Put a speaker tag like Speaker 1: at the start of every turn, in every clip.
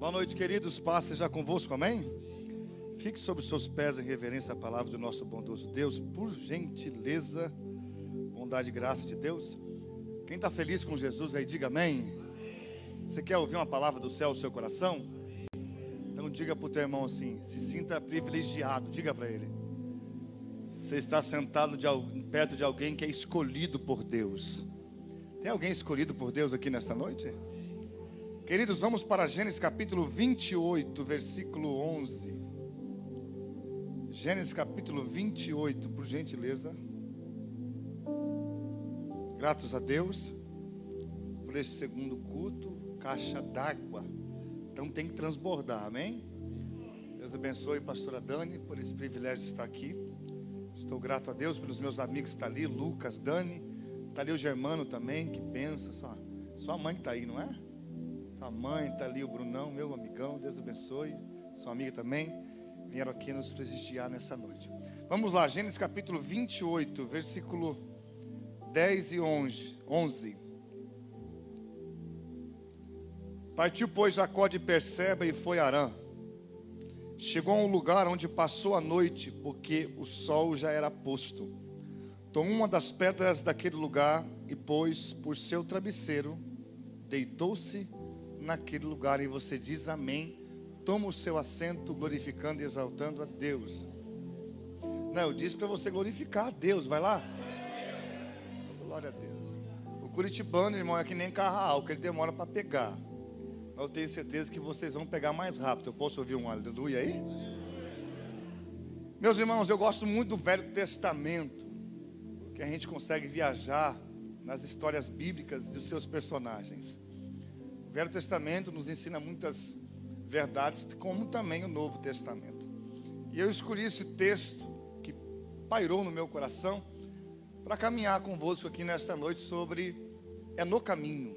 Speaker 1: Boa noite, queridos. Paz seja convosco, amém? Fique sobre os seus pés em reverência à palavra do nosso bondoso Deus, por gentileza, bondade e graça de Deus. Quem está feliz com Jesus aí, diga amém. Você quer ouvir uma palavra do céu no seu coração? Então diga para o teu irmão assim: se sinta privilegiado, diga para ele. Você está sentado de, perto de alguém que é escolhido por Deus. Tem alguém escolhido por Deus aqui nesta noite? Queridos, vamos para Gênesis capítulo 28, versículo 11. Gênesis capítulo 28, por gentileza. Gratos a Deus por esse segundo culto, caixa d'água. Então tem que transbordar, amém? Deus abençoe pastora Dani por esse privilégio de estar aqui. Estou grato a Deus pelos meus amigos que estão ali, Lucas, Dani, está ali o Germano também, que pensa, sua, sua mãe que está aí, não é? Sua mãe está ali, o Brunão, meu amigão, Deus abençoe, sua amiga também vieram aqui nos prestigiar nessa noite. Vamos lá, Gênesis capítulo 28, versículo 10 e 11. Partiu, pois, Jacó de Perseba e foi a Arã. Chegou a um lugar onde passou a noite, porque o sol já era posto. Tomou uma das pedras daquele lugar e pôs por seu travesseiro, deitou-se naquele lugar. E você diz amém toma o seu assento glorificando e exaltando a Deus. Não, eu disse para você glorificar a Deus, vai lá. Glória a Deus. O curitibano, irmão, é que nem carro álcool, ele demora para pegar. Mas eu tenho certeza que vocês vão pegar mais rápido. Eu posso ouvir um aleluia aí? Meus irmãos, eu gosto muito do Velho Testamento, porque a gente consegue viajar nas histórias bíblicas dos seus personagens. O Velho Testamento nos ensina muitas verdades, como também o Novo Testamento. E eu escolhi esse texto que pairou no meu coração para caminhar convosco aqui nesta noite sobre é no caminho.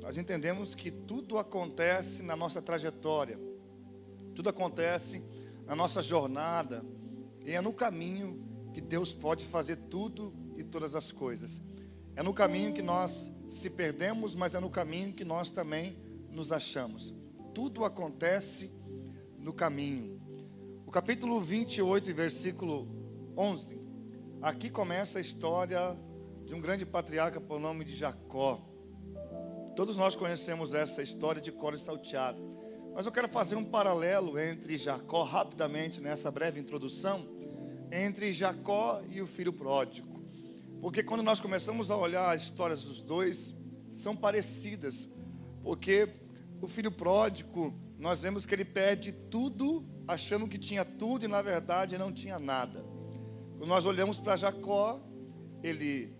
Speaker 1: Nós entendemos que tudo acontece na nossa trajetória, tudo acontece na nossa jornada, e é no caminho que Deus pode fazer tudo e todas as coisas. É no caminho que nós se perdemos, mas é no caminho que nós também nos achamos tudo acontece no caminho. O capítulo 28, versículo 11. Aqui começa a história de um grande patriarca por nome de Jacó. Todos nós conhecemos essa história de cor e salteado. Mas eu quero fazer um paralelo entre Jacó, rapidamente, nessa breve introdução, entre Jacó e o filho pródigo. Porque quando nós começamos a olhar as histórias dos dois, são parecidas. Porque o filho pródigo, nós vemos que ele perde tudo, achando que tinha tudo e na verdade não tinha nada. Quando nós olhamos para Jacó, ele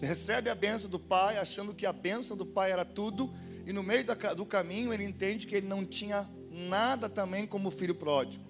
Speaker 1: recebe a benção do pai, achando que a benção do pai era tudo, e no meio do caminho ele entende que ele não tinha nada também como filho pródigo.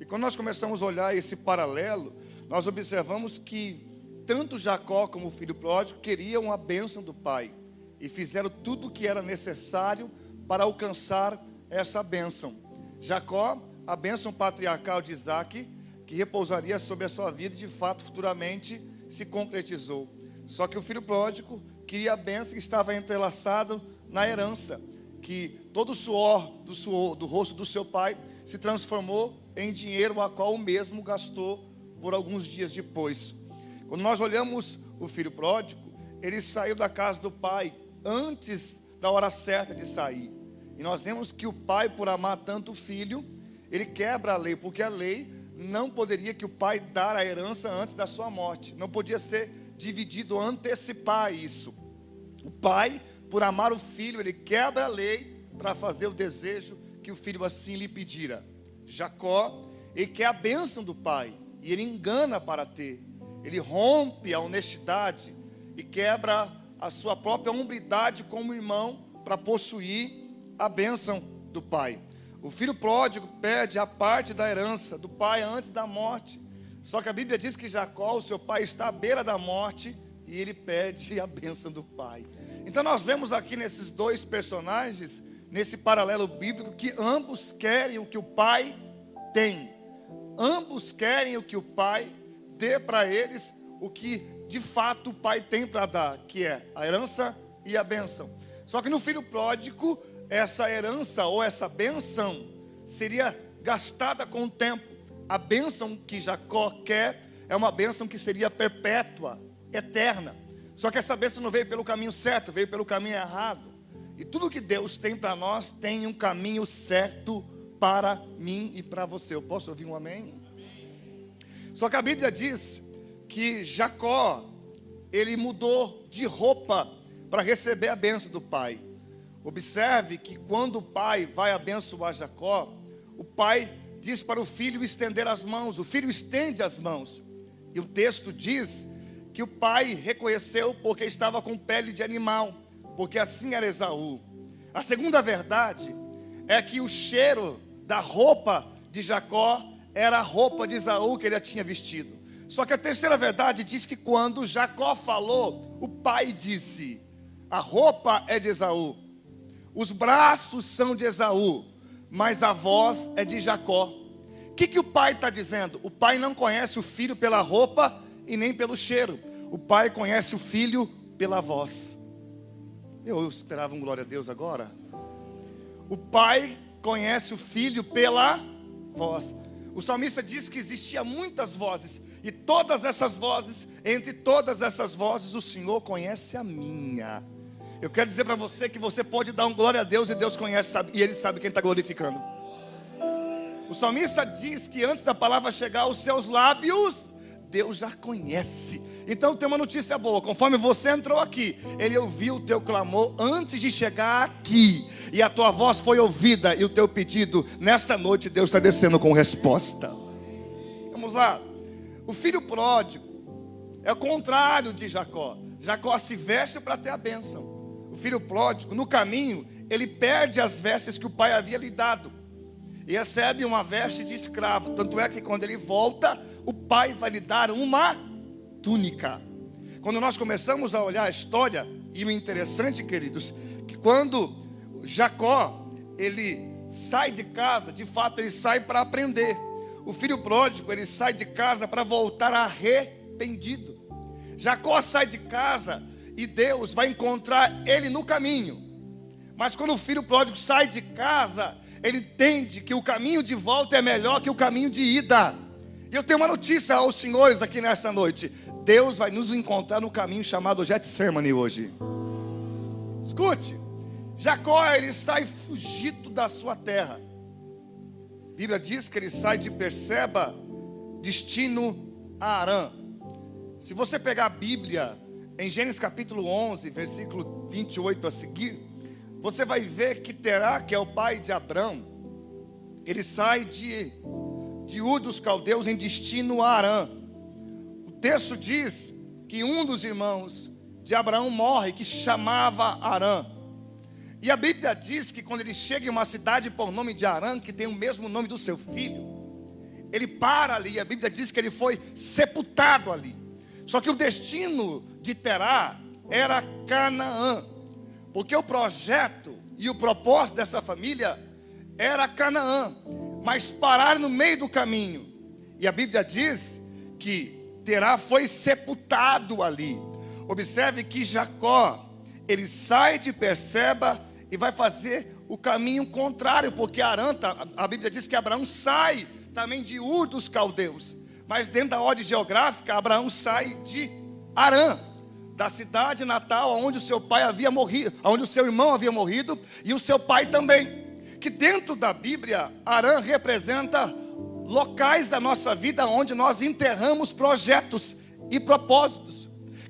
Speaker 1: E quando nós começamos a olhar esse paralelo, nós observamos que tanto Jacó como o filho pródigo queriam a bênção do pai e fizeram tudo o que era necessário para alcançar essa bênção. Jacó, a bênção patriarcal de Isaac, que repousaria sobre a sua vida de fato futuramente se concretizou. Só que o filho pródigo queria a bênção que estava entrelaçada na herança, que todo o suor do, suor do rosto do seu pai se transformou em dinheiro, a qual o mesmo gastou por alguns dias depois. Quando nós olhamos o filho pródigo, ele saiu da casa do pai antes da hora certa de sair. E nós vemos que o pai, por amar tanto o filho, ele quebra a lei, porque a lei não poderia que o pai dar a herança antes da sua morte. Não podia ser dividido, antecipar isso. O pai, por amar o filho, ele quebra a lei para fazer o desejo que o filho assim lhe pedira. Jacó, ele quer a bênção do pai e ele engana para ter. Ele rompe a honestidade e quebra a sua própria hombridade como irmão para possuir a bênção do pai. O filho pródigo pede a parte da herança do pai antes da morte. Só que a Bíblia diz que Jacó, o seu pai, está à beira da morte e ele pede a bênção do pai. Então nós vemos aqui nesses dois personagens, nesse paralelo bíblico, que ambos querem o que o pai tem. Ambos querem o que o pai dê para eles, o que de fato o pai tem para dar, que é a herança e a bênção. Só que no filho pródigo, essa herança ou essa benção seria gastada com o tempo. A bênção que Jacó quer é uma bênção que seria perpétua, eterna. Só que essa bênção não veio pelo caminho certo, veio pelo caminho errado. E tudo que Deus tem para nós tem um caminho certo para mim e para você. Eu posso ouvir um amém? Só que a Bíblia diz que Jacó, ele mudou de roupa para receber a bênção do pai. Observe que quando o pai vai abençoar Jacó, o pai diz para o filho estender as mãos, o filho estende as mãos. E o texto diz que o pai reconheceu porque estava com pele de animal, porque assim era Esaú. A segunda verdade é que o cheiro da roupa de Jacó era a roupa de Esaú que ele tinha vestido. Só que a terceira verdade diz que quando Jacó falou, o pai disse: A roupa é de Esaú, os braços são de Esaú, mas a voz é de Jacó. O que, que o pai está dizendo? O pai não conhece o filho pela roupa e nem pelo cheiro. O pai conhece o filho pela voz. Eu esperava um glória a Deus agora. O pai conhece o filho pela voz. O salmista diz que existia muitas vozes, e todas essas vozes, entre todas essas vozes, o Senhor conhece a minha. Eu quero dizer para você que você pode dar um glória a Deus e Deus conhece sabe, e Ele sabe quem está glorificando. O salmista diz que antes da palavra chegar aos seus lábios, Deus já conhece. Então tem uma notícia boa: conforme você entrou aqui, Ele ouviu o teu clamor antes de chegar aqui, e a tua voz foi ouvida, e o teu pedido, nessa noite, Deus está descendo com resposta. Vamos lá. O filho pródigo é o contrário de Jacó. Jacó se veste para ter a bênção o filho pródigo, no caminho, ele perde as vestes que o pai havia lhe dado e recebe uma veste de escravo. Tanto é que quando ele volta, o pai vai lhe dar uma túnica. Quando nós começamos a olhar a história, e o interessante, queridos, que quando Jacó ele sai de casa, de fato ele sai para aprender. O filho pródigo ele sai de casa para voltar arrependido. Jacó sai de casa e Deus vai encontrar ele no caminho. Mas quando o filho pródigo sai de casa, ele entende que o caminho de volta é melhor que o caminho de ida. E eu tenho uma notícia aos senhores aqui nessa noite: Deus vai nos encontrar no caminho chamado Getsemane hoje. Escute, Jacó ele sai fugido da sua terra. A Bíblia diz que ele sai de Perseba, destino a Arã. Se você pegar a Bíblia em Gênesis capítulo 11, versículo 28 a seguir, você vai ver que Terá, que é o pai de Abrão, ele sai de, de Ur dos Caldeus em destino a Arã. O texto diz que um dos irmãos de Abraão morre, que se chamava Arã. E a Bíblia diz que quando ele chega em uma cidade por nome de Arã, que tem o mesmo nome do seu filho, ele para ali, a Bíblia diz que ele foi sepultado ali. Só que o destino de Terá era Canaã, porque o projeto e o propósito dessa família era Canaã, mas pararam no meio do caminho. E a Bíblia diz que Terá foi sepultado ali. Observe que Jacó, ele sai de Perseba e vai fazer o caminho contrário, porque Arã, tá, a Bíblia diz que Abraão sai também de Ur dos caldeus. Mas dentro da ordem geográfica, Abraão sai de Arã, da cidade natal onde o seu pai havia morrido, onde o seu irmão havia morrido e o seu pai também. Que dentro da Bíblia, Arã representa locais da nossa vida onde nós enterramos projetos e propósitos.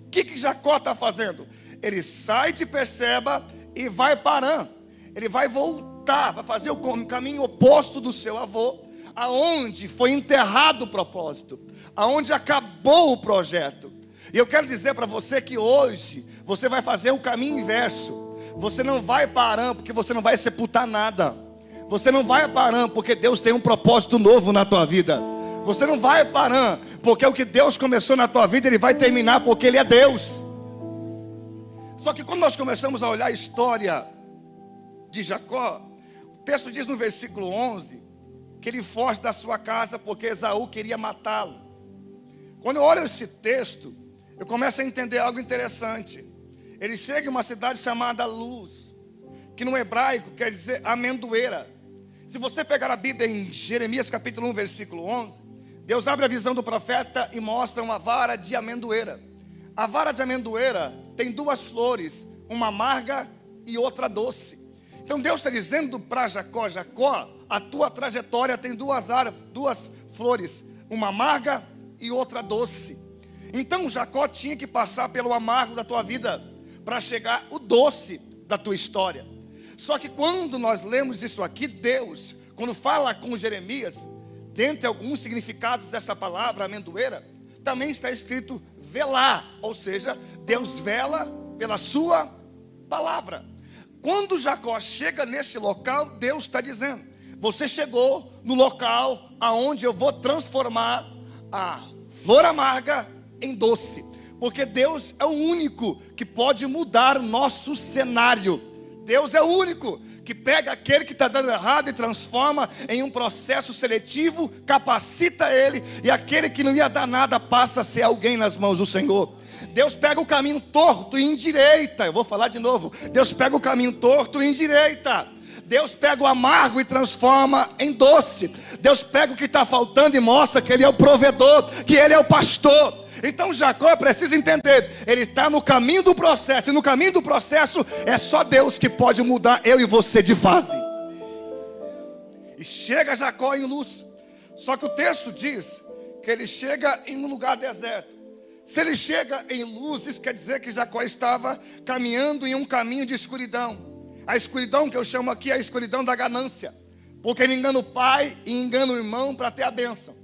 Speaker 1: O que, que Jacó está fazendo? Ele sai de Perseba e vai para Arã. Ele vai voltar, vai fazer o caminho oposto do seu avô aonde foi enterrado o propósito, aonde acabou o projeto. E eu quero dizer para você que hoje você vai fazer o caminho inverso. Você não vai parar porque você não vai sepultar nada. Você não vai parar porque Deus tem um propósito novo na tua vida. Você não vai parar porque o que Deus começou na tua vida, Ele vai terminar porque Ele é Deus. Só que quando nós começamos a olhar a história de Jacó, o texto diz no versículo 11 que ele foge da sua casa porque Esaú queria matá-lo. Quando eu olho esse texto, eu começo a entender algo interessante. Ele chega em uma cidade chamada Luz, que no hebraico quer dizer amendoeira. Se você pegar a Bíblia em Jeremias capítulo 1, versículo 11, Deus abre a visão do profeta e mostra uma vara de amendoeira. A vara de amendoeira tem duas flores, uma amarga e outra doce. Então Deus está dizendo para Jacó: Jacó, a tua trajetória tem duas, duas flores, uma amarga e outra doce. Então Jacó tinha que passar pelo amargo da tua vida para chegar o doce da tua história. Só que quando nós lemos isso aqui, Deus, quando fala com Jeremias, dentre alguns significados dessa palavra amendoeira, também está escrito velar, ou seja, Deus vela pela sua palavra. Quando Jacó chega nesse local, Deus está dizendo: Você chegou no local aonde eu vou transformar a flor amarga em doce, porque Deus é o único que pode mudar nosso cenário. Deus é o único que pega aquele que está dando errado e transforma em um processo seletivo, capacita ele, e aquele que não ia dar nada passa a ser alguém nas mãos do Senhor. Deus pega o caminho torto e endireita. Eu vou falar de novo. Deus pega o caminho torto e endireita. Deus pega o amargo e transforma em doce. Deus pega o que está faltando e mostra que Ele é o provedor, que Ele é o pastor. Então Jacó precisa entender, ele está no caminho do processo, e no caminho do processo é só Deus que pode mudar eu e você de fase. E chega Jacó em luz, só que o texto diz que ele chega em um lugar deserto. Se ele chega em luz, isso quer dizer que Jacó estava caminhando em um caminho de escuridão. A escuridão que eu chamo aqui é a escuridão da ganância, porque ele engana o pai e engana o irmão para ter a bênção.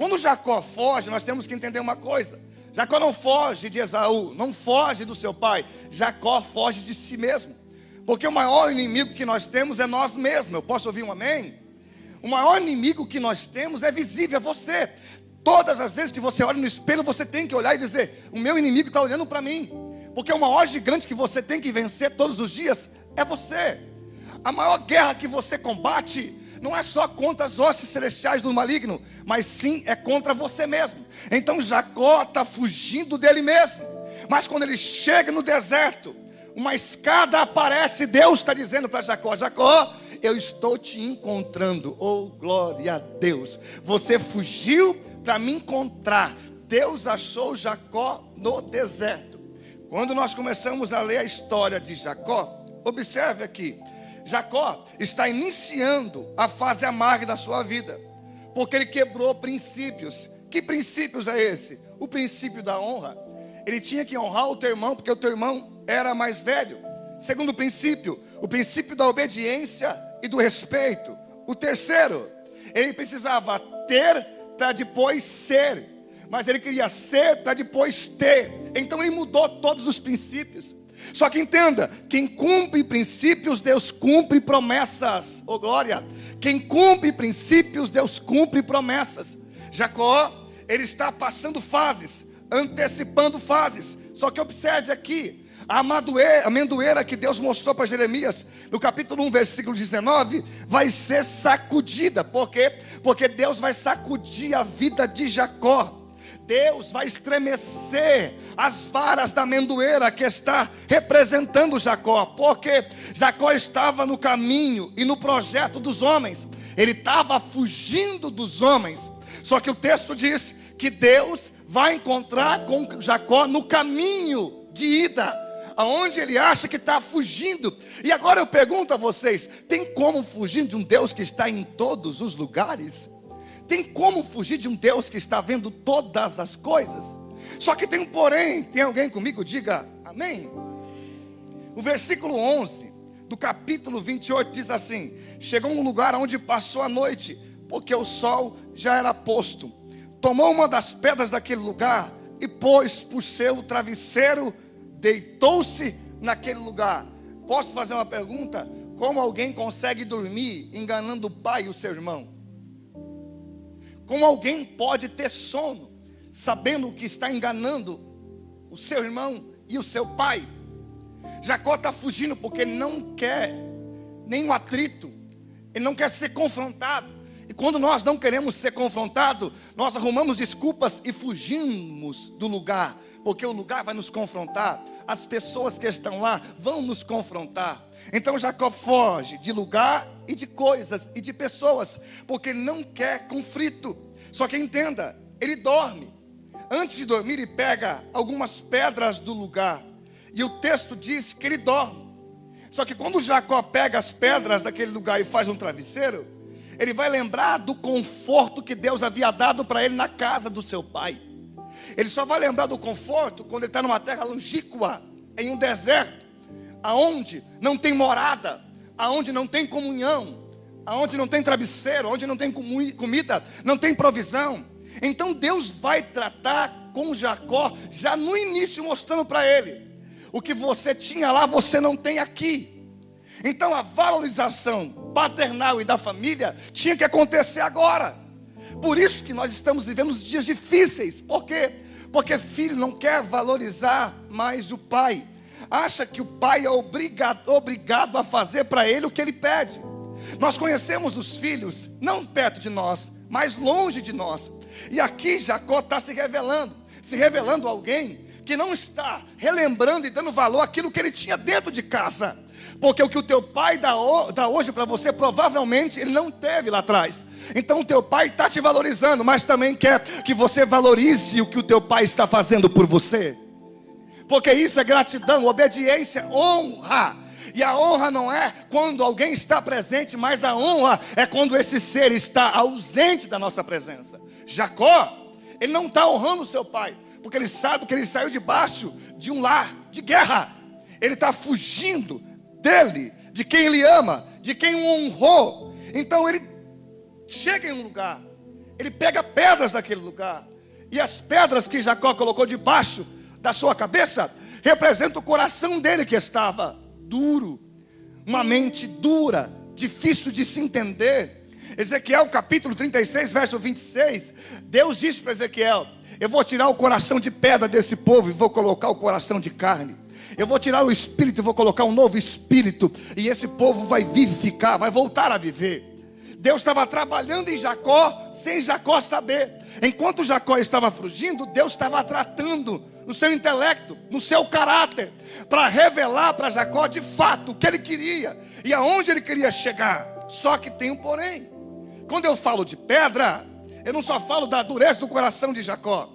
Speaker 1: Quando Jacó foge, nós temos que entender uma coisa. Jacó não foge de Esaú, não foge do seu pai. Jacó foge de si mesmo. Porque o maior inimigo que nós temos é nós mesmos. Eu posso ouvir um amém? O maior inimigo que nós temos é visível, é você. Todas as vezes que você olha no espelho, você tem que olhar e dizer: O meu inimigo está olhando para mim. Porque o maior gigante que você tem que vencer todos os dias é você. A maior guerra que você combate não é só contra as hostes celestiais do maligno, mas sim é contra você mesmo. Então Jacó está fugindo dele mesmo. Mas quando ele chega no deserto, uma escada aparece, Deus está dizendo para Jacó: Jacó, eu estou te encontrando. Oh, glória a Deus. Você fugiu para me encontrar. Deus achou Jacó no deserto. Quando nós começamos a ler a história de Jacó, observe aqui. Jacó está iniciando a fase amarga da sua vida, porque ele quebrou princípios. Que princípios é esse? O princípio da honra. Ele tinha que honrar o teu irmão, porque o teu irmão era mais velho. Segundo princípio, o princípio da obediência e do respeito. O terceiro, ele precisava ter para depois ser, mas ele queria ser para depois ter. Então ele mudou todos os princípios. Só que entenda: quem cumpre princípios, Deus cumpre promessas. Oh glória! Quem cumpre princípios, Deus cumpre promessas. Jacó, ele está passando fases, antecipando fases. Só que observe aqui, a amendoeira que Deus mostrou para Jeremias, no capítulo 1, versículo 19, vai ser sacudida. Por quê? Porque Deus vai sacudir a vida de Jacó. Deus vai estremecer as varas da amendoeira que está representando Jacó, porque Jacó estava no caminho e no projeto dos homens, ele estava fugindo dos homens. Só que o texto diz que Deus vai encontrar com Jacó no caminho de ida, aonde ele acha que está fugindo. E agora eu pergunto a vocês: tem como fugir de um Deus que está em todos os lugares? Tem como fugir de um Deus que está vendo todas as coisas? Só que tem um porém. Tem alguém comigo? Diga amém. O versículo 11 do capítulo 28 diz assim: Chegou a um lugar onde passou a noite, porque o sol já era posto. Tomou uma das pedras daquele lugar e pôs por seu travesseiro, deitou-se naquele lugar. Posso fazer uma pergunta? Como alguém consegue dormir enganando o pai e o seu irmão? Como alguém pode ter sono, sabendo que está enganando o seu irmão e o seu pai? Jacó está fugindo porque não quer nenhum atrito, ele não quer ser confrontado. E quando nós não queremos ser confrontados, nós arrumamos desculpas e fugimos do lugar, porque o lugar vai nos confrontar. as pessoas que estão lá vão nos confrontar. Então Jacó foge de lugar e de coisas e de pessoas, porque ele não quer conflito. Só que entenda, ele dorme. Antes de dormir, ele pega algumas pedras do lugar. E o texto diz que ele dorme. Só que quando Jacó pega as pedras daquele lugar e faz um travesseiro, ele vai lembrar do conforto que Deus havia dado para ele na casa do seu pai. Ele só vai lembrar do conforto quando ele está numa terra longínqua, em um deserto, aonde não tem morada, aonde não tem comunhão, aonde não tem travesseiro, onde não tem comida, não tem provisão. Então Deus vai tratar com Jacó já no início, mostrando para ele: o que você tinha lá, você não tem aqui. Então a valorização paternal e da família tinha que acontecer agora. Por isso que nós estamos vivendo dias difíceis. Por quê? Porque filho não quer valorizar mais o pai. Acha que o pai é obrigado, obrigado a fazer para ele o que ele pede. Nós conhecemos os filhos, não perto de nós, mas longe de nós. E aqui Jacó está se revelando, se revelando alguém que não está relembrando e dando valor àquilo que ele tinha dentro de casa. Porque o que o teu pai dá hoje para você, provavelmente ele não teve lá atrás. Então o teu pai está te valorizando, mas também quer que você valorize o que o teu pai está fazendo por você. Porque isso é gratidão, obediência, honra. E a honra não é quando alguém está presente, mas a honra é quando esse ser está ausente da nossa presença. Jacó, ele não está honrando seu pai, porque ele sabe que ele saiu debaixo de um lar de guerra. Ele está fugindo dele, de quem ele ama, de quem o honrou. Então ele chega em um lugar, ele pega pedras daquele lugar, e as pedras que Jacó colocou debaixo da sua cabeça representam o coração dele que estava duro, uma mente dura, difícil de se entender. Ezequiel capítulo 36, verso 26, Deus disse para Ezequiel: Eu vou tirar o coração de pedra desse povo e vou colocar o coração de carne. Eu vou tirar o espírito e vou colocar um novo espírito, e esse povo vai vivificar, vai voltar a viver. Deus estava trabalhando em Jacó sem Jacó saber. Enquanto Jacó estava fugindo, Deus estava tratando no seu intelecto, no seu caráter, para revelar para Jacó de fato o que ele queria e aonde ele queria chegar. Só que tem um porém. Quando eu falo de pedra, eu não só falo da dureza do coração de Jacó.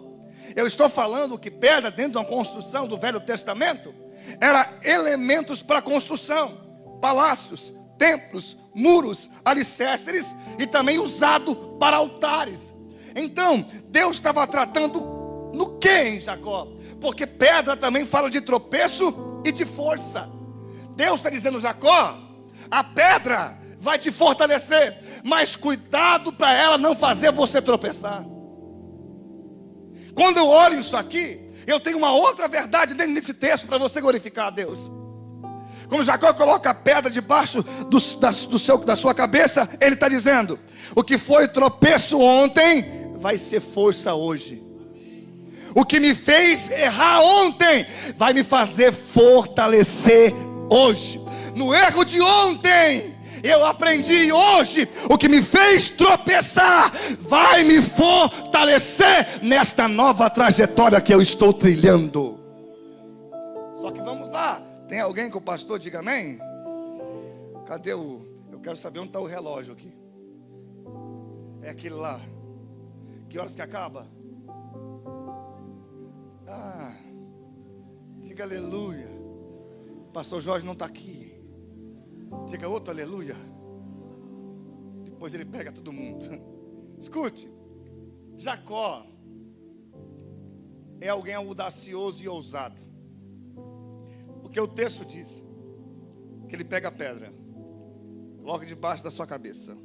Speaker 1: Eu estou falando que pedra, dentro de uma construção do Velho Testamento, era elementos para construção, palácios, templos, muros, alicerces e também usado para altares. Então, Deus estava tratando no que em Jacó? Porque pedra também fala de tropeço e de força. Deus está dizendo, Jacó, a pedra vai te fortalecer, mas cuidado para ela não fazer você tropeçar. Quando eu olho isso aqui, eu tenho uma outra verdade dentro desse texto para você glorificar a Deus. Como Jacó coloca a pedra debaixo do, da, do seu, da sua cabeça, ele está dizendo: o que foi tropeço ontem vai ser força hoje. O que me fez errar ontem vai me fazer fortalecer hoje. No erro de ontem, eu aprendi hoje, o que me fez tropeçar, vai me fortalecer nesta nova trajetória que eu estou trilhando. Só que vamos lá, tem alguém que o pastor diga amém? Cadê o. Eu quero saber onde está o relógio aqui. É aquele lá. Que horas que acaba? Ah, diga aleluia. Pastor Jorge não está aqui. Diga outro aleluia. Depois ele pega todo mundo. Escute, Jacó é alguém audacioso e ousado. Porque o texto diz que ele pega a pedra, coloca debaixo da sua cabeça.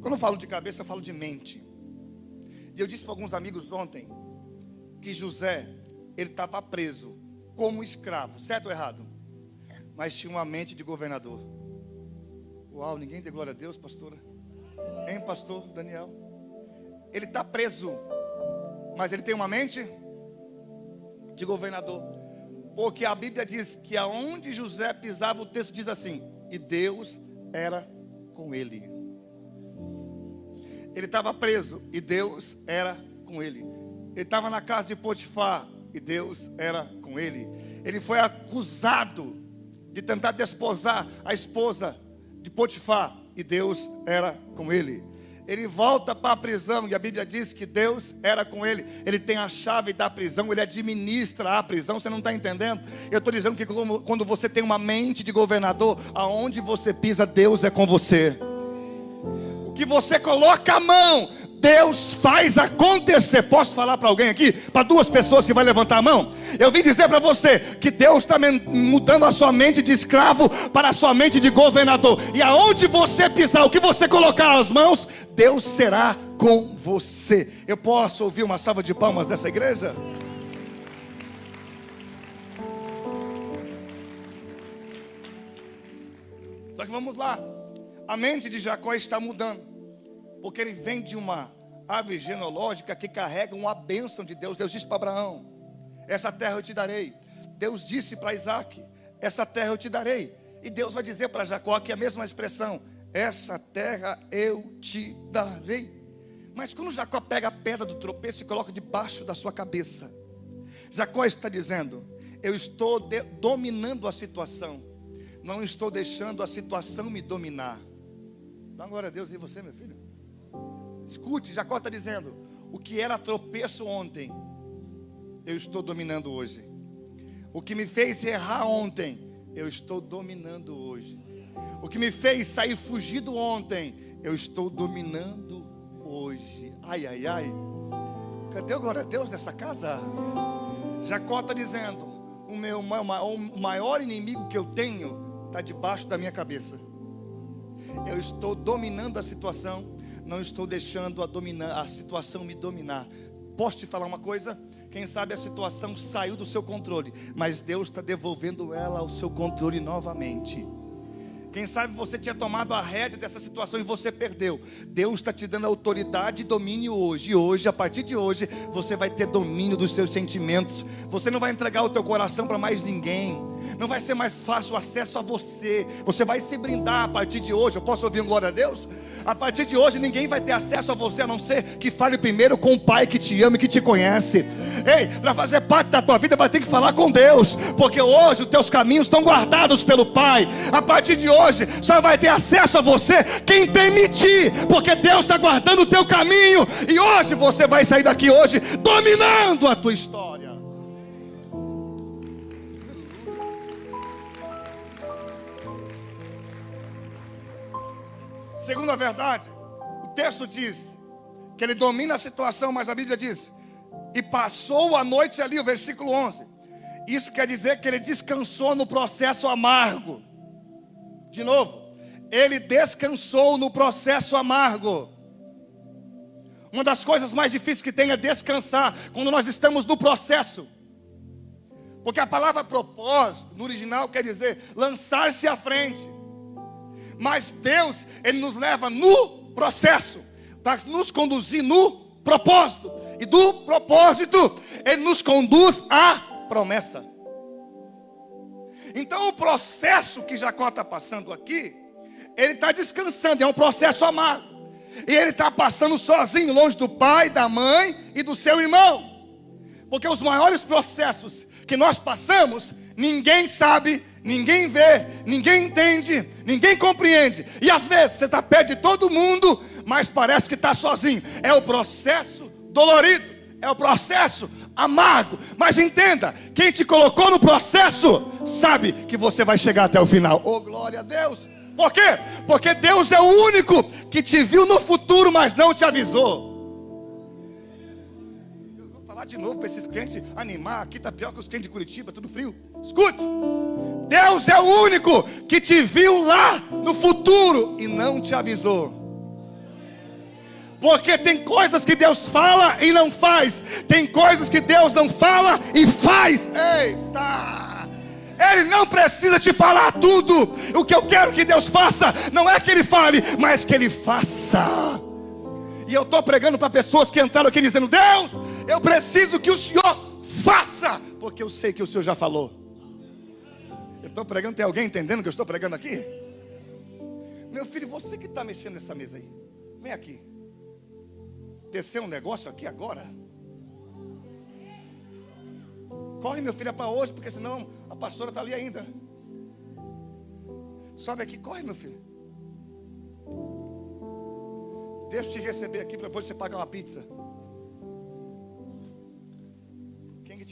Speaker 1: Quando eu falo de cabeça, eu falo de mente. E eu disse para alguns amigos ontem que José, ele estava preso como escravo, certo ou errado? Mas tinha uma mente de governador. Uau, ninguém tem glória a Deus, pastora? Hein, pastor Daniel? Ele está preso, mas ele tem uma mente de governador. Porque a Bíblia diz que aonde José pisava, o texto diz assim: e Deus era com ele. Ele estava preso e Deus era com ele. Ele estava na casa de Potifar e Deus era com ele. Ele foi acusado de tentar desposar a esposa de Potifar e Deus era com ele. Ele volta para a prisão e a Bíblia diz que Deus era com ele. Ele tem a chave da prisão, ele administra a prisão. Você não está entendendo? Eu estou dizendo que quando você tem uma mente de governador, aonde você pisa, Deus é com você. O que você coloca a mão, Deus faz acontecer. Posso falar para alguém aqui? Para duas pessoas que vai levantar a mão? Eu vim dizer para você que Deus está mudando a sua mente de escravo para a sua mente de governador. E aonde você pisar, o que você colocar as mãos, Deus será com você. Eu posso ouvir uma salva de palmas dessa igreja? Só que vamos lá. A mente de Jacó está mudando porque ele vem de uma árvore genealógica que carrega uma bênção de Deus. Deus disse para Abraão: Essa terra eu te darei. Deus disse para Isaac: Essa terra eu te darei. E Deus vai dizer para Jacó aqui a mesma expressão: Essa terra eu te darei. Mas quando Jacó pega a pedra do tropeço e coloca debaixo da sua cabeça, Jacó está dizendo: Eu estou dominando a situação, não estou deixando a situação me dominar. Dá glória a Deus e você, meu filho. Escute, Jacó está dizendo: o que era tropeço ontem, eu estou dominando hoje. O que me fez errar ontem, eu estou dominando hoje. O que me fez sair fugido ontem, eu estou dominando hoje. Ai, ai, ai. Cadê o glória a Deus nessa casa? Jacó está dizendo: o meu o maior inimigo que eu tenho está debaixo da minha cabeça. Eu estou dominando a situação não estou deixando a, dominar, a situação me dominar. Posso te falar uma coisa? Quem sabe a situação saiu do seu controle, mas Deus está devolvendo ela ao seu controle novamente. Quem sabe você tinha tomado a rédea dessa situação e você perdeu. Deus está te dando autoridade e domínio hoje. E hoje, a partir de hoje, você vai ter domínio dos seus sentimentos. Você não vai entregar o teu coração para mais ninguém. Não vai ser mais fácil o acesso a você. Você vai se brindar a partir de hoje. Eu posso ouvir um glória a Deus? A partir de hoje, ninguém vai ter acesso a você a não ser que fale primeiro com o Pai que te ama e que te conhece. Ei, para fazer parte da tua vida, vai ter que falar com Deus, porque hoje os teus caminhos estão guardados pelo Pai. A partir de hoje, só vai ter acesso a você quem permitir, porque Deus está guardando o teu caminho. E hoje você vai sair daqui hoje dominando a tua história. Segundo a verdade, o texto diz que ele domina a situação, mas a Bíblia diz: e passou a noite ali, o versículo 11. Isso quer dizer que ele descansou no processo amargo. De novo, ele descansou no processo amargo. Uma das coisas mais difíceis que tem é descansar quando nós estamos no processo. Porque a palavra propósito, no original, quer dizer lançar-se à frente. Mas Deus, Ele nos leva no processo, para nos conduzir no propósito. E do propósito, Ele nos conduz à promessa. Então, o processo que Jacó está passando aqui, ele está descansando, é um processo amargo. E ele está passando sozinho, longe do pai, da mãe e do seu irmão. Porque os maiores processos que nós passamos, ninguém sabe, ninguém vê, ninguém entende, ninguém compreende. E às vezes você está perto de todo mundo, mas parece que está sozinho. É o processo dolorido, é o processo amargo. Mas entenda: quem te colocou no processo sabe que você vai chegar até o final. Oh, glória a Deus! Por quê? Porque Deus é o único que te viu no futuro, mas não te avisou falar de novo para esses crentes animar. Aqui está pior que os crentes de Curitiba, tudo frio. Escute: Deus é o único que te viu lá no futuro e não te avisou. Porque tem coisas que Deus fala e não faz, tem coisas que Deus não fala e faz. Eita! Ele não precisa te falar tudo. O que eu quero que Deus faça não é que Ele fale, mas que Ele faça. E eu estou pregando para pessoas que entraram aqui dizendo: Deus, eu preciso que o Senhor faça, porque eu sei que o Senhor já falou. Eu estou pregando, tem alguém entendendo que eu estou pregando aqui? Meu filho, você que está mexendo nessa mesa aí, vem aqui. Descer um negócio aqui agora. Corre, meu filho, é para hoje, porque senão a pastora está ali ainda. Sobe aqui, corre, meu filho. Deixa eu te receber aqui para depois você pagar uma pizza.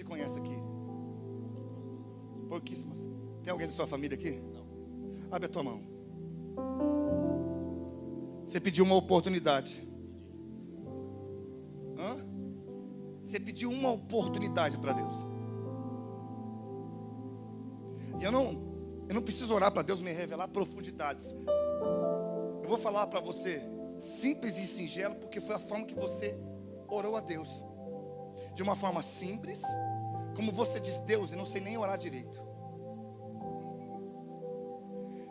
Speaker 1: Conhece aqui? Pouquíssimas. Tem alguém da sua família aqui? Não. Abre a tua mão. Você pediu uma oportunidade. Hã? Você pediu uma oportunidade para Deus. E eu não, eu não preciso orar para Deus me revelar profundidades. Eu vou falar para você simples e singelo, porque foi a forma que você orou a Deus. De uma forma simples, como você diz, Deus, eu não sei nem orar direito.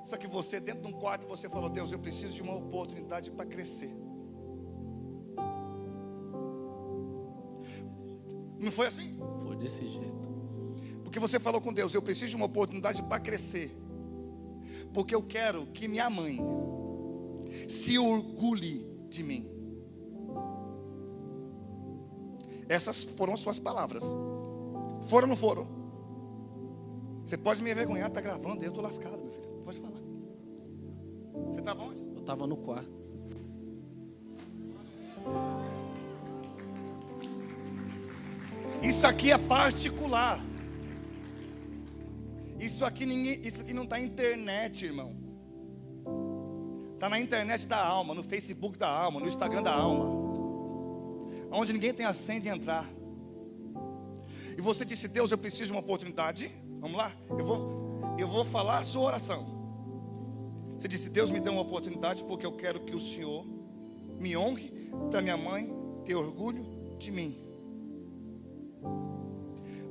Speaker 1: Só que você, dentro de um quarto, você falou: Deus, eu preciso de uma oportunidade para crescer. Não foi assim?
Speaker 2: Foi desse jeito.
Speaker 1: Porque você falou com Deus: eu preciso de uma oportunidade para crescer. Porque eu quero que minha mãe se orgulhe de mim. Essas foram suas palavras. Foram ou não foram? Você pode me envergonhar, está gravando, eu estou lascado, meu filho. Pode falar. Você estava onde?
Speaker 2: Eu estava no quarto.
Speaker 1: Isso aqui é particular. Isso aqui ninguém, isso aqui não está na internet, irmão. Está na internet da alma, no Facebook da alma, no Instagram da alma. Onde ninguém tem a senha de entrar. E você disse, Deus, eu preciso de uma oportunidade. Vamos lá? Eu vou, eu vou falar a sua oração. Você disse, Deus me deu uma oportunidade porque eu quero que o Senhor me honre da minha mãe ter orgulho de mim.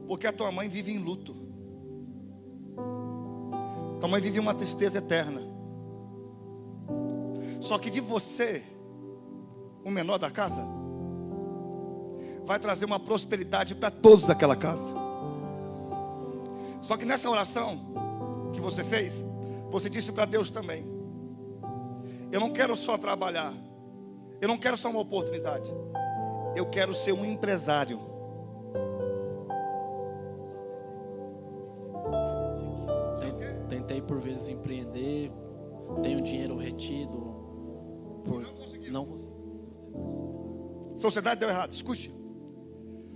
Speaker 1: Porque a tua mãe vive em luto. Tua mãe vive uma tristeza eterna. Só que de você, o menor da casa, vai trazer uma prosperidade para todos daquela casa. Só que nessa oração que você fez, você disse para Deus também: Eu não quero só trabalhar, eu não quero só uma oportunidade, eu quero ser um empresário.
Speaker 2: Tentei por vezes empreender, tenho dinheiro retido, por
Speaker 1: não conseguiu.
Speaker 2: não
Speaker 1: Sociedade deu errado, escute.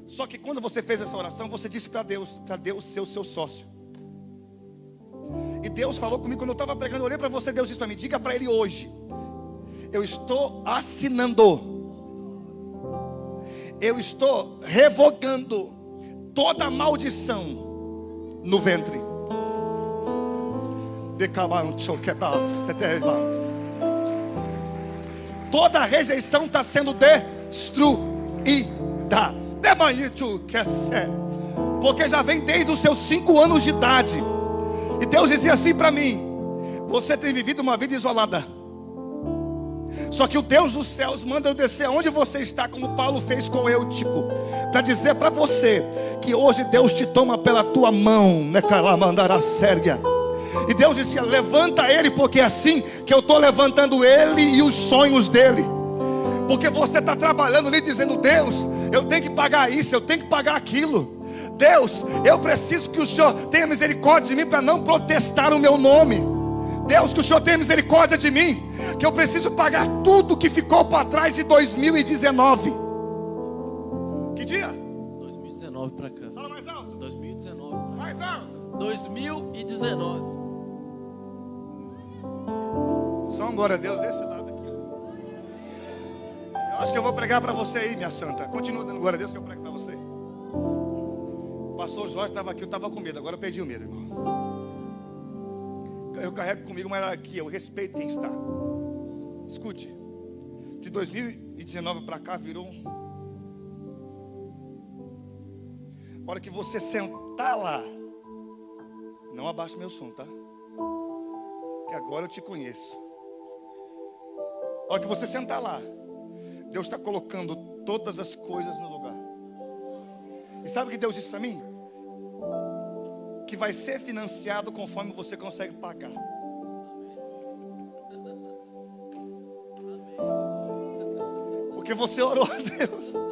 Speaker 1: Só que quando você fez essa oração, você disse para Deus, para Deus ser o seu sócio. E Deus falou comigo quando eu estava pregando, eu olhei para você, Deus disse para mim: diga para Ele hoje, eu estou assinando, eu estou revogando toda maldição no ventre. Toda rejeição está sendo destruída. Porque já vem desde os seus cinco anos de idade. E Deus dizia assim para mim: Você tem vivido uma vida isolada. Só que o Deus dos céus manda eu descer aonde você está, como Paulo fez com Eutico, para dizer para você que hoje Deus te toma pela tua mão, mandará sérgia. E Deus dizia: Levanta ele, porque é assim que eu estou levantando ele e os sonhos dele. Porque você está trabalhando ali dizendo: Deus, eu tenho que pagar isso, eu tenho que pagar aquilo. Deus, eu preciso que o Senhor tenha misericórdia de mim para não protestar o meu nome. Deus, que o Senhor tenha misericórdia de mim, que eu preciso pagar tudo que ficou para trás de 2019. Que dia?
Speaker 2: 2019 para cá.
Speaker 1: Fala mais alto.
Speaker 2: 2019. pra cá.
Speaker 1: Mais alto.
Speaker 2: 2019.
Speaker 1: Só um glória a Deus desse lado acho que eu vou pregar para você aí, minha santa. Continua dando glória a Deus que eu prego para você. O pastor Jorge estava aqui, eu estava com medo. Agora eu perdi o medo, irmão. Eu carrego comigo uma hierarquia, eu respeito quem está. Escute. De 2019 para cá virou um. A hora que você sentar lá, não abaixe meu som, tá? Que agora eu te conheço. A hora que você sentar lá, Deus está colocando todas as coisas no lugar. E sabe o que Deus disse para mim? Que vai ser financiado conforme você consegue pagar. Porque você orou a Deus.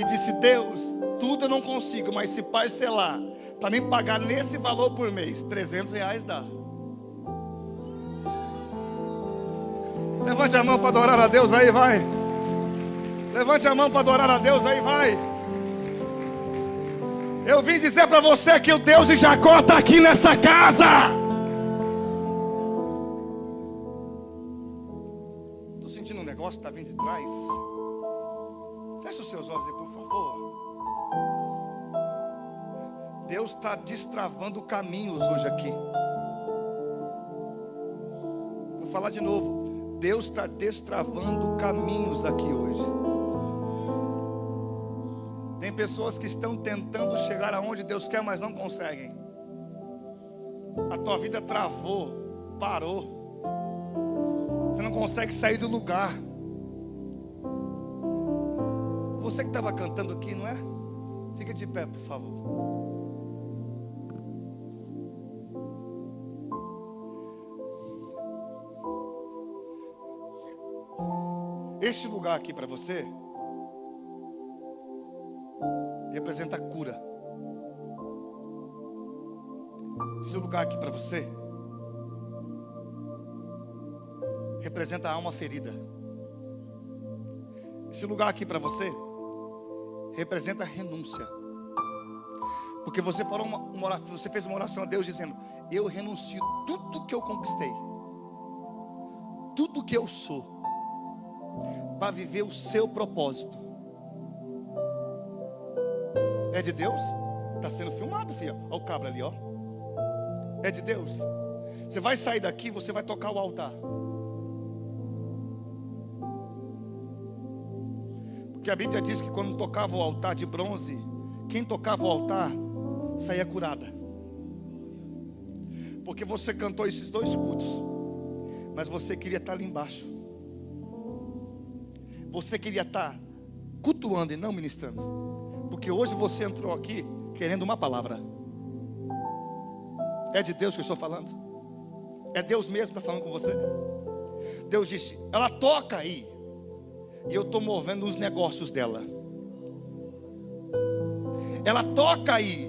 Speaker 1: e disse: Deus, tudo eu não consigo, mas se parcelar, para mim pagar nesse valor por mês, 300 reais dá. Levante a mão para adorar a Deus aí, vai. Levante a mão para adorar a Deus aí, vai. Eu vim dizer para você que o Deus de Jacó está aqui nessa casa. Estou sentindo um negócio que está vindo de trás. Feche os seus olhos aí, por favor. Deus está destravando caminhos hoje aqui. Vou falar de novo. Deus está destravando caminhos aqui hoje. Tem pessoas que estão tentando chegar aonde Deus quer, mas não conseguem. A tua vida travou, parou. Você não consegue sair do lugar. Você que estava cantando aqui, não é? Fica de pé, por favor. Este lugar aqui para você representa a cura. Esse lugar aqui para você representa a alma ferida. Esse lugar aqui para você representa renúncia. Porque você, falou uma, uma, você fez uma oração a Deus dizendo: Eu renuncio tudo que eu conquistei, tudo que eu sou para viver o seu propósito. É de Deus? Está sendo filmado, filho. Olha o cabra ali, ó. É de Deus. Você vai sair daqui, você vai tocar o altar. Porque a Bíblia diz que quando tocava o altar de bronze, quem tocava o altar saía curada. Porque você cantou esses dois cultos, mas você queria estar ali embaixo. Você queria estar cultuando e não ministrando. Porque hoje você entrou aqui querendo uma palavra. É de Deus que eu estou falando. É Deus mesmo que está falando com você. Deus disse: ela toca aí. E eu estou movendo os negócios dela. Ela toca aí.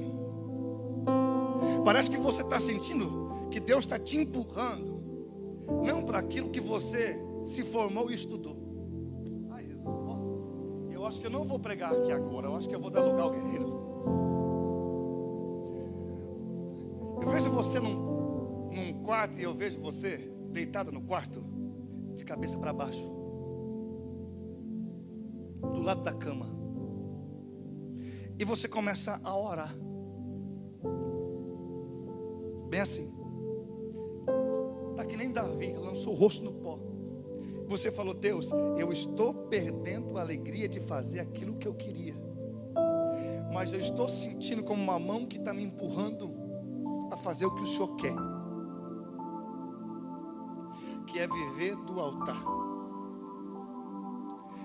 Speaker 1: Parece que você está sentindo que Deus está te empurrando. Não para aquilo que você se formou e estudou acho que eu não vou pregar aqui agora. Eu acho que eu vou dar lugar ao guerreiro. Eu vejo você num, num quarto e eu vejo você deitado no quarto, de cabeça para baixo, do lado da cama. E você começa a orar. Bem assim. Está que nem Davi, lançou o rosto no pó. Você falou, Deus, eu estou perdendo a alegria de fazer aquilo que eu queria. Mas eu estou sentindo como uma mão que está me empurrando a fazer o que o Senhor quer. Que é viver do altar.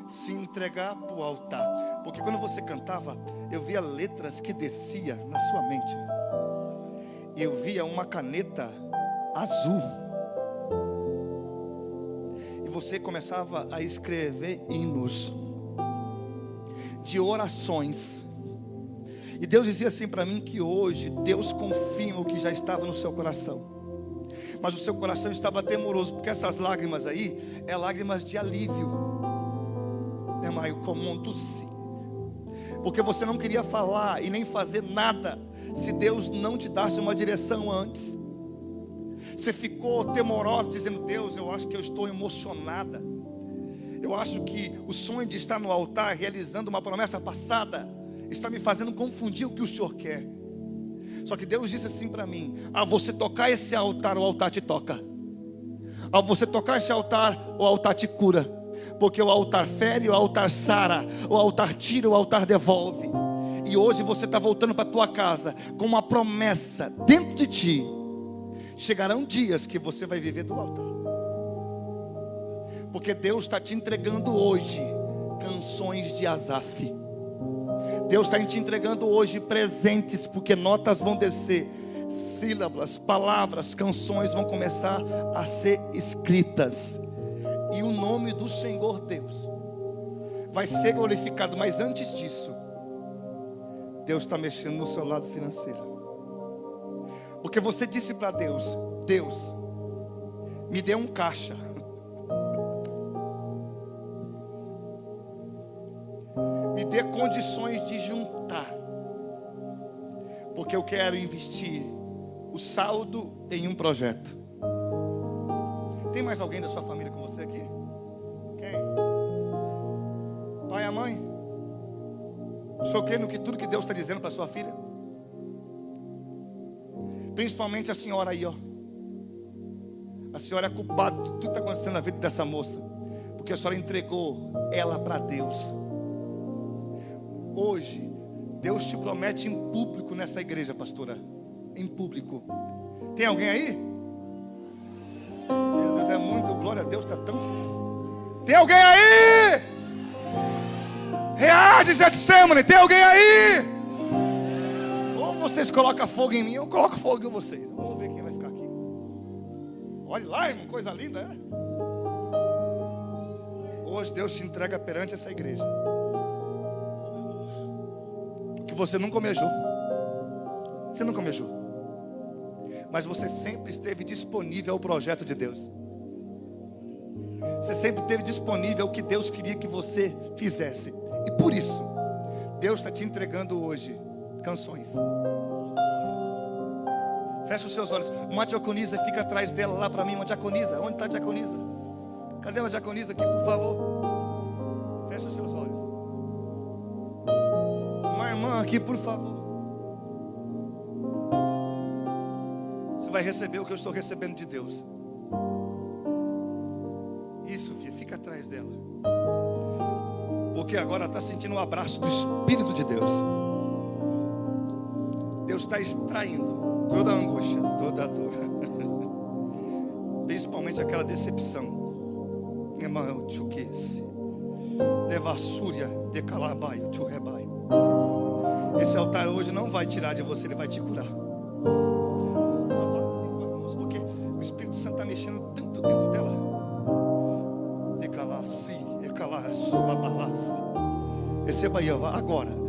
Speaker 1: Se entregar para o altar. Porque quando você cantava, eu via letras que descia na sua mente. Eu via uma caneta azul você começava a escrever hinos de orações. E Deus dizia assim para mim que hoje Deus confirma o que já estava no seu coração. Mas o seu coração estava temoroso, porque essas lágrimas aí é lágrimas de alívio. É maio comum si. Porque você não queria falar e nem fazer nada se Deus não te desse uma direção antes. Você ficou temorosa, dizendo: Deus, eu acho que eu estou emocionada. Eu acho que o sonho de estar no altar realizando uma promessa passada está me fazendo confundir o que o Senhor quer. Só que Deus disse assim para mim: a você tocar esse altar, o altar te toca. Ao você tocar esse altar, o altar te cura. Porque o altar fere, o altar sara, o altar tira, o altar devolve. E hoje você está voltando para a tua casa com uma promessa dentro de ti Chegarão dias que você vai viver do altar. Porque Deus está te entregando hoje canções de Azaf. Deus está te entregando hoje presentes, porque notas vão descer, sílabas, palavras, canções vão começar a ser escritas. E o nome do Senhor Deus vai ser glorificado, mas antes disso, Deus está mexendo no seu lado financeiro. Porque você disse para Deus: Deus, me dê um caixa. Me dê condições de juntar. Porque eu quero investir o saldo em um projeto. Tem mais alguém da sua família com você aqui? Quem? Pai e a mãe? O senhor no que tudo que Deus está dizendo para sua filha? Principalmente a senhora aí, ó. A senhora é culpada de tudo que está acontecendo na vida dessa moça. Porque a senhora entregou ela para Deus. Hoje, Deus te promete em público nessa igreja, pastora. Em público. Tem alguém aí? Meu Deus, é muito glória a Deus, está tão. Tem alguém aí? Reage, Getsemane, tem alguém aí? Vocês colocam fogo em mim, eu coloco fogo em vocês. Vamos ver quem vai ficar aqui. Olha lá, irmão, coisa linda, é? Hoje Deus te entrega perante essa igreja. O que você nunca almejou. Você nunca almejou. Mas você sempre esteve disponível ao projeto de Deus. Você sempre esteve disponível ao que Deus queria que você fizesse. E por isso, Deus está te entregando hoje canções. Fecha os seus olhos. Uma diaconisa fica atrás dela lá para mim. Uma diaconisa. Onde está a diaconisa? Cadê uma diaconisa aqui, por favor? Fecha os seus olhos. Uma irmã aqui, por favor. Você vai receber o que eu estou recebendo de Deus. Isso, filha, fica atrás dela. Porque agora está sentindo o abraço do Espírito de Deus. Está extraindo toda a angústia, toda a dor. Principalmente aquela decepção. Irmão. Levassúria de calabaio, tchurebai. Esse altar hoje não vai tirar de você, ele vai te curar. Assim porque o Espírito Santo está mexendo tanto dentro dela. Decalasse, decalasse, sobabalasse. Receba aí, agora.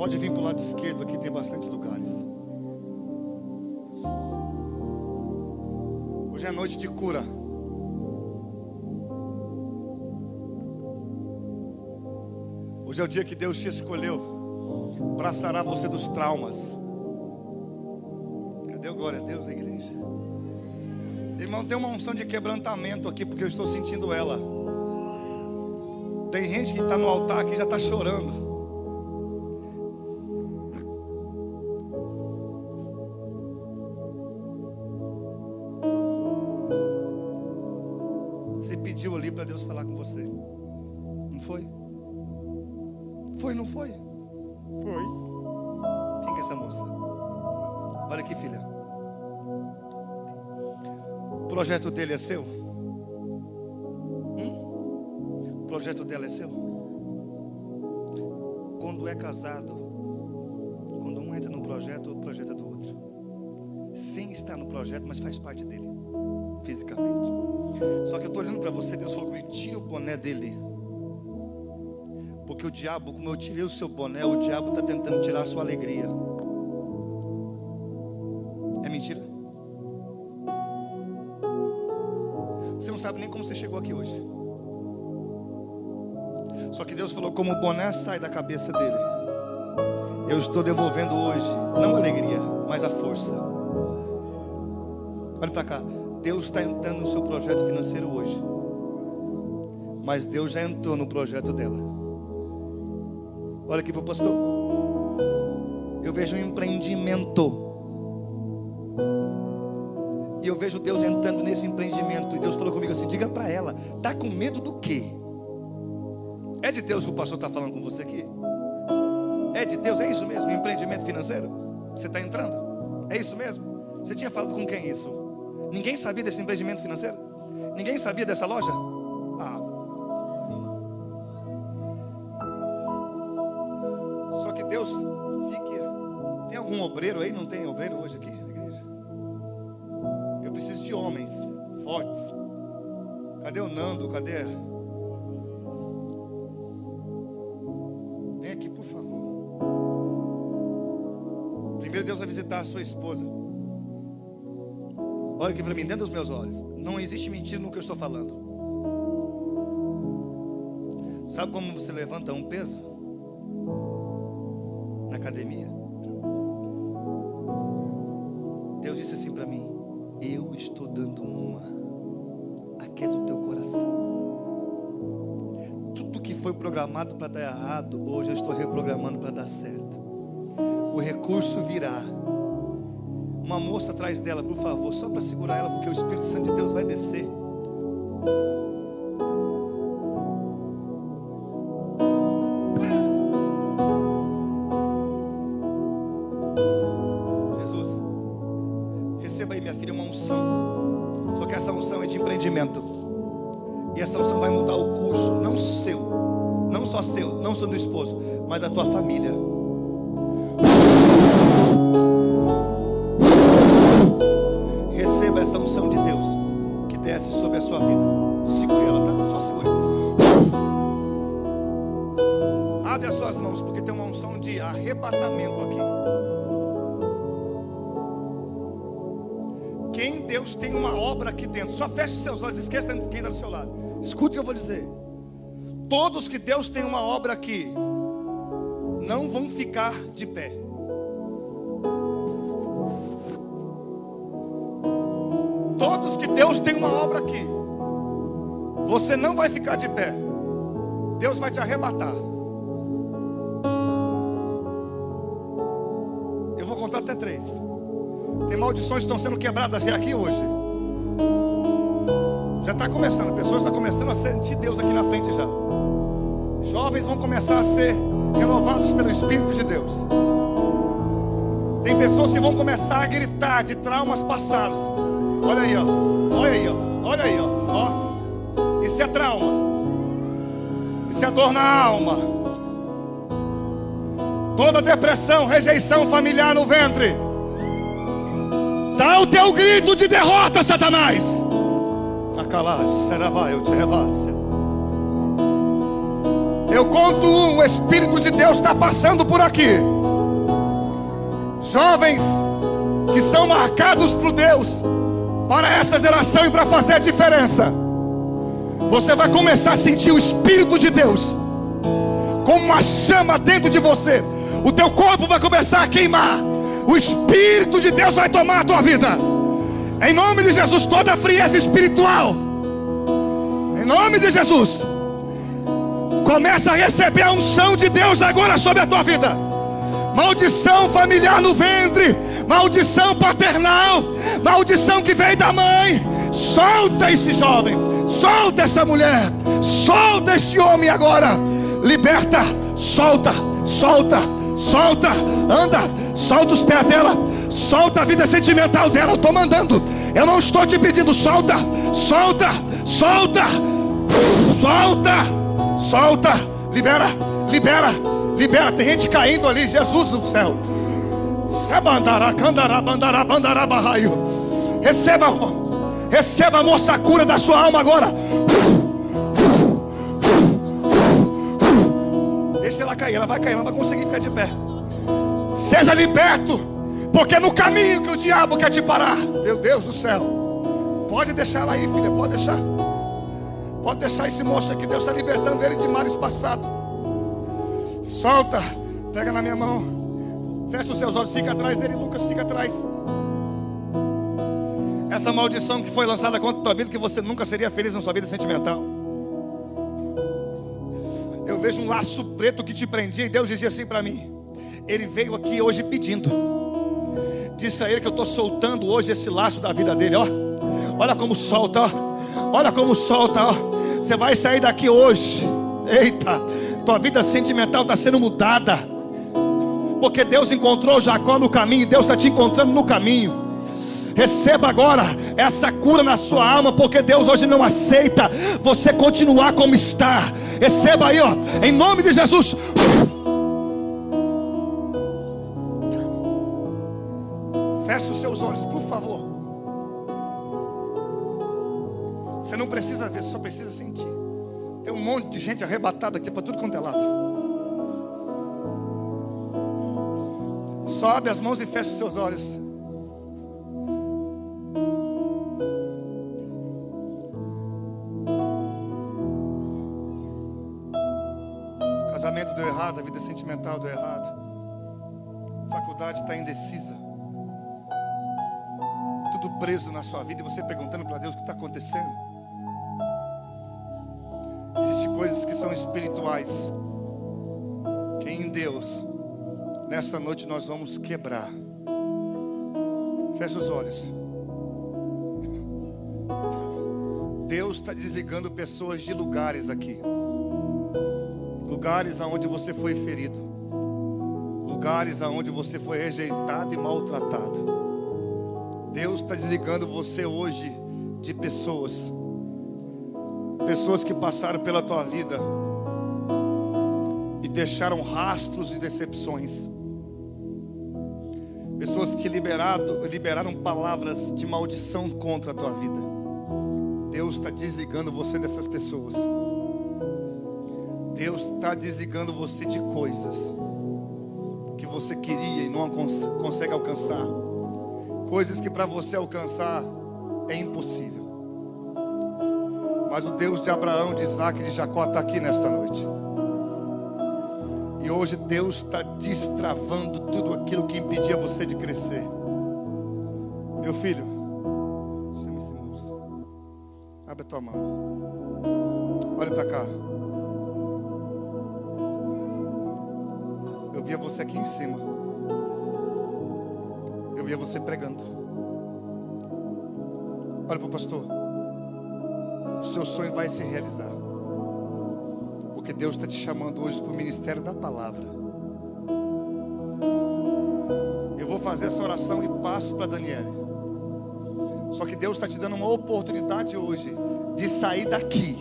Speaker 1: Pode vir para o lado esquerdo, aqui tem bastante lugares. Hoje é noite de cura. Hoje é o dia que Deus te escolheu para sarar você dos traumas. Cadê o glória a Deus, igreja? Irmão, tem uma unção de quebrantamento aqui, porque eu estou sentindo ela. Tem gente que está no altar aqui e já está chorando. Projeto dele é seu? Hum? O projeto dela é seu? Quando é casado, quando um entra no projeto, o projeto é do outro. Sem estar no projeto, mas faz parte dele, fisicamente. Só que eu estou olhando para você, Deus falou comigo: tira o boné dele. Porque o diabo, como eu tirei o seu boné, o diabo está tentando tirar a sua alegria. Chegou aqui hoje. Só que Deus falou: como o boné sai da cabeça dele, Eu estou devolvendo hoje, não a alegria, mas a força. Olha para cá. Deus está entrando no seu projeto financeiro hoje. Mas Deus já entrou no projeto dela. Olha aqui para o pastor. Eu vejo um empreendimento. E eu vejo Deus entrando nesse empreendimento. E Deus falou comigo assim: diga para ela, tá com medo do quê? É de Deus que o pastor está falando com você aqui? É de Deus, é isso mesmo? Empreendimento financeiro? Você está entrando? É isso mesmo? Você tinha falado com quem isso? Ninguém sabia desse empreendimento financeiro? Ninguém sabia dessa loja? Ah. Só que Deus fique. Tem algum obreiro aí? Não tem obreiro hoje aqui Cadê o Nando? Cadê? Vem aqui, por favor. Primeiro Deus vai visitar a sua esposa. Olha aqui para mim, dentro dos meus olhos. Não existe mentira no que eu estou falando. Sabe como você levanta um peso? Na academia. Programado para dar errado, hoje eu estou reprogramando para dar certo. O recurso virá. Uma moça atrás dela, por favor, só para segurar ela, porque o Espírito Santo de Deus vai descer. Jesus, receba aí, minha filha, uma unção. Só que essa unção é de empreendimento. E essa unção vai mudar o curso, não seu, não só seu, não só do esposo, mas da tua família. Receba essa unção de Deus que desce sobre a sua vida. Segure ela, tá? Só segure. Abre as suas mãos, porque tem uma unção de arrebatamento aqui. Quem Deus tem uma obra aqui dentro, só feche seus olhos, esqueça quem está do seu lado. Escute o que eu vou dizer. Todos que Deus tem uma obra aqui, não vão ficar de pé. Todos que Deus tem uma obra aqui, você não vai ficar de pé. Deus vai te arrebatar. Eu vou contar até três. Tem maldições que estão sendo quebradas já aqui hoje. Já está começando, pessoas estão começando a sentir Deus aqui na frente já. Jovens vão começar a ser renovados pelo Espírito de Deus. Tem pessoas que vão começar a gritar de traumas passados. Olha aí, ó. Olha aí, ó. Olha aí, ó. ó. Isso é trauma. Isso é dor na alma. Toda depressão, rejeição familiar no ventre. Dá o teu grito de derrota, Satanás. Eu conto um, o Espírito de Deus está passando por aqui. Jovens que são marcados por Deus para essa geração e para fazer a diferença. Você vai começar a sentir o Espírito de Deus como uma chama dentro de você. O teu corpo vai começar a queimar. O Espírito de Deus vai tomar a tua vida. Em nome de Jesus, toda frieza espiritual. Em nome de Jesus. Começa a receber a unção de Deus agora sobre a tua vida. Maldição familiar no ventre, maldição paternal, maldição que veio da mãe. Solta esse jovem, solta essa mulher, solta esse homem agora. Liberta, solta, solta, solta, anda, solta os pés dela, solta a vida sentimental dela. Eu estou mandando, eu não estou te pedindo, solta, solta, solta, solta, solta, libera, libera, libera. Tem gente caindo ali, Jesus do céu. Receba, receba a moça cura da sua alma agora. Deixa ela cair, ela vai cair, ela vai conseguir ficar de pé. Seja liberto, porque no caminho que o diabo quer te parar, meu Deus do céu. Pode deixar ela aí, filha, pode deixar. Pode deixar esse moço aqui, Deus está libertando ele de males passados. Solta, pega na minha mão. Fecha os seus olhos, fica atrás dele, Lucas, fica atrás. Essa maldição que foi lançada contra a tua vida, que você nunca seria feliz na sua vida sentimental. Eu vejo um laço preto que te prendia e Deus dizia assim para mim: Ele veio aqui hoje pedindo. Disse a ele que eu estou soltando hoje esse laço da vida dele, ó. Olha como solta, ó. Olha como solta, ó. Você vai sair daqui hoje. Eita, tua vida sentimental está sendo mudada. Porque Deus encontrou Jacó no caminho, Deus está te encontrando no caminho. Receba agora essa cura na sua alma, porque Deus hoje não aceita você continuar como está. Receba aí, ó, em nome de Jesus. Feche os seus olhos, por favor. Não precisa ver, só precisa sentir. Tem um monte de gente arrebatada aqui para tudo quanto é lado. Sobe as mãos e fecha os seus olhos. Casamento deu errado, a vida sentimental deu errado. Faculdade está indecisa. Tudo preso na sua vida e você perguntando para Deus o que está acontecendo. Coisas que são espirituais. Que em Deus, nessa noite nós vamos quebrar. Fecha os olhos. Deus está desligando pessoas de lugares aqui lugares aonde você foi ferido, lugares aonde você foi rejeitado e maltratado. Deus está desligando você hoje de pessoas, pessoas que passaram pela tua vida e deixaram rastros de decepções, pessoas que liberado, liberaram palavras de maldição contra a tua vida. Deus está desligando você dessas pessoas. Deus está desligando você de coisas que você queria e não consegue alcançar, coisas que para você alcançar é impossível. Mas o Deus de Abraão, de Isaac e de Jacó está aqui nesta noite. E hoje Deus está destravando tudo aquilo que impedia você de crescer. Meu filho, chama esse moço. Abre a tua mão. Olha para cá. Eu via você aqui em cima. Eu via você pregando. Olha para o pastor. Seu sonho vai se realizar. Porque Deus está te chamando hoje para o ministério da palavra. Eu vou fazer essa oração e passo para Daniela. Só que Deus está te dando uma oportunidade hoje de sair daqui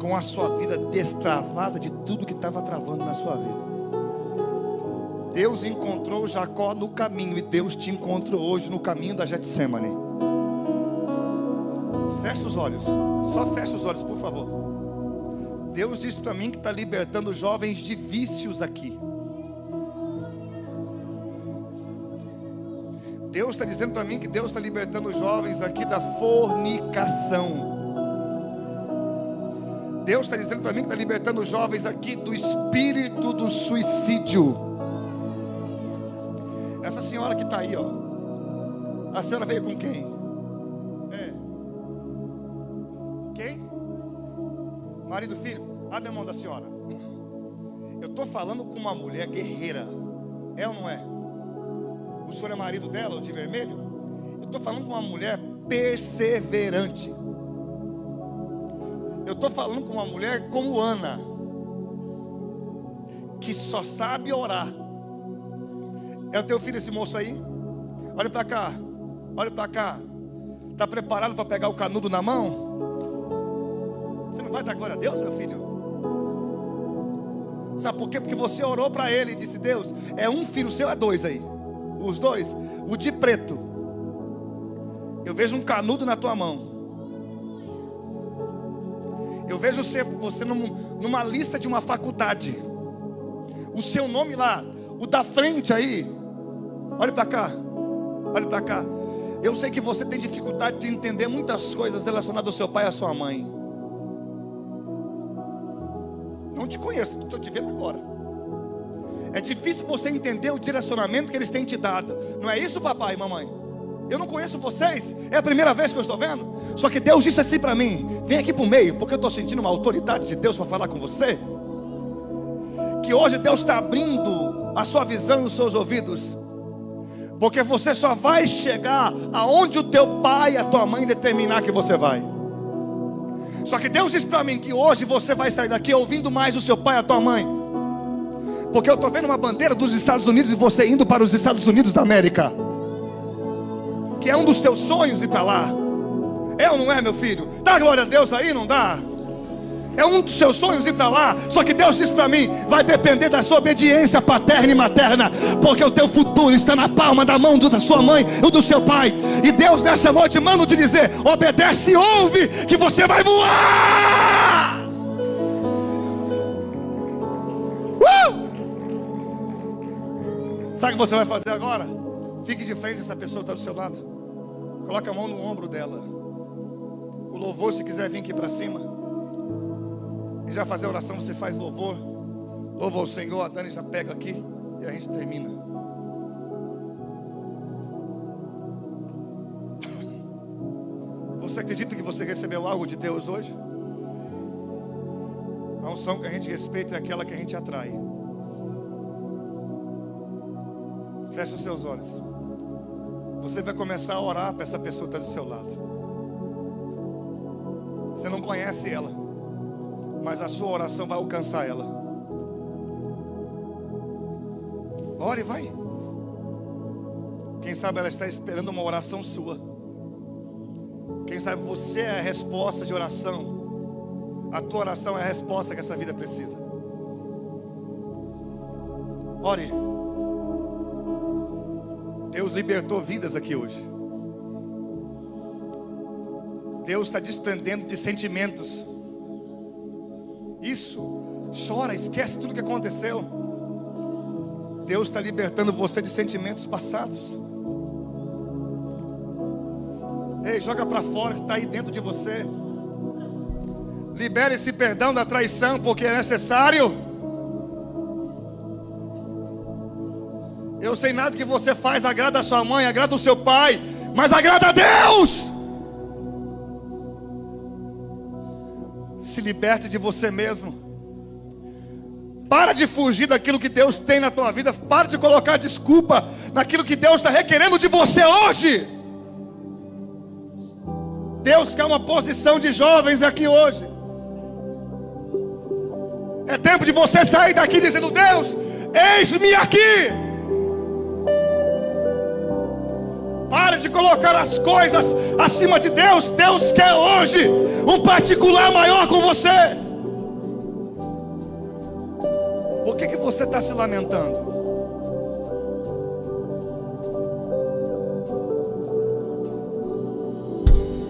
Speaker 1: com a sua vida destravada de tudo que estava travando na sua vida. Deus encontrou Jacó no caminho e Deus te encontrou hoje no caminho da Getsemane. Feche os olhos, só feche os olhos, por favor. Deus disse para mim que está libertando jovens de vícios aqui. Deus está dizendo para mim que Deus está libertando jovens aqui da fornicação. Deus está dizendo para mim que está libertando jovens aqui do espírito do suicídio. Essa senhora que está aí, ó. A senhora veio com quem? Marido, filho. Abre a mão da senhora. Eu estou falando com uma mulher guerreira. É ou não é? O senhor é marido dela, de vermelho? Eu estou falando com uma mulher perseverante. Eu estou falando com uma mulher como Ana, que só sabe orar. É o teu filho esse moço aí? Olha para cá, olha para cá. Está preparado para pegar o canudo na mão? Você não vai dar glória a Deus, meu filho? Sabe por quê? Porque você orou para ele e disse: Deus, é um filho seu, é dois aí. Os dois, o de preto. Eu vejo um canudo na tua mão. Eu vejo você, você num, numa lista de uma faculdade. O seu nome lá, o da frente aí. Olhe para cá. Olhe para cá. Eu sei que você tem dificuldade de entender muitas coisas relacionadas ao seu pai e à sua mãe. Não te conheço, estou te vendo agora. É difícil você entender o direcionamento que eles têm te dado. Não é isso, papai e mamãe? Eu não conheço vocês, é a primeira vez que eu estou vendo. Só que Deus disse assim para mim: vem aqui para o meio, porque eu estou sentindo uma autoridade de Deus para falar com você. Que hoje Deus está abrindo a sua visão e os seus ouvidos, porque você só vai chegar aonde o teu pai e a tua mãe determinar que você vai. Só que Deus disse para mim que hoje você vai sair daqui ouvindo mais o seu pai e a tua mãe. Porque eu estou vendo uma bandeira dos Estados Unidos e você indo para os Estados Unidos da América que é um dos teus sonhos ir para lá. É ou não é, meu filho? Dá glória a Deus aí, não dá? É um dos seus sonhos ir para lá. Só que Deus disse para mim: vai depender da sua obediência paterna e materna, porque o teu futuro está na palma da mão da sua mãe ou do seu pai. E Deus nessa noite manda te dizer: obedece e ouve, que você vai voar. Uh! Sabe o que você vai fazer agora? Fique de frente essa pessoa está do seu lado. Coloque a mão no ombro dela. O louvor, se quiser vir aqui para cima. E já fazer a oração, você faz louvor. Louva o Senhor, a Dani já pega aqui e a gente termina. Você acredita que você recebeu algo de Deus hoje? A unção que a gente respeita é aquela que a gente atrai. Feche os seus olhos. Você vai começar a orar para essa pessoa que está do seu lado. Você não conhece ela, mas a sua oração vai alcançar ela. Ore, vai. Quem sabe ela está esperando uma oração sua. Quem sabe você é a resposta de oração. A tua oração é a resposta que essa vida precisa. Ore. Deus libertou vidas aqui hoje. Deus está desprendendo de sentimentos. Isso, chora, esquece tudo que aconteceu. Deus está libertando você de sentimentos passados. Ei, joga para fora que está aí dentro de você. Libere esse perdão da traição, porque é necessário. Eu sei nada que você faz agrada a sua mãe, agrada o seu pai, mas agrada a Deus. Se liberte de você mesmo. Para de fugir daquilo que Deus tem na tua vida. Para de colocar desculpa naquilo que Deus está requerendo de você hoje. Deus quer uma posição de jovens aqui hoje. É tempo de você sair daqui dizendo: Deus, eis-me aqui. Pare de colocar as coisas acima de Deus. Deus quer hoje um particular maior com você. Por que, que você está se lamentando?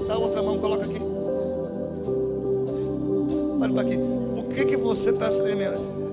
Speaker 1: Dá outra mão, coloca aqui. Olha para aqui. Por que, que você está se lamentando?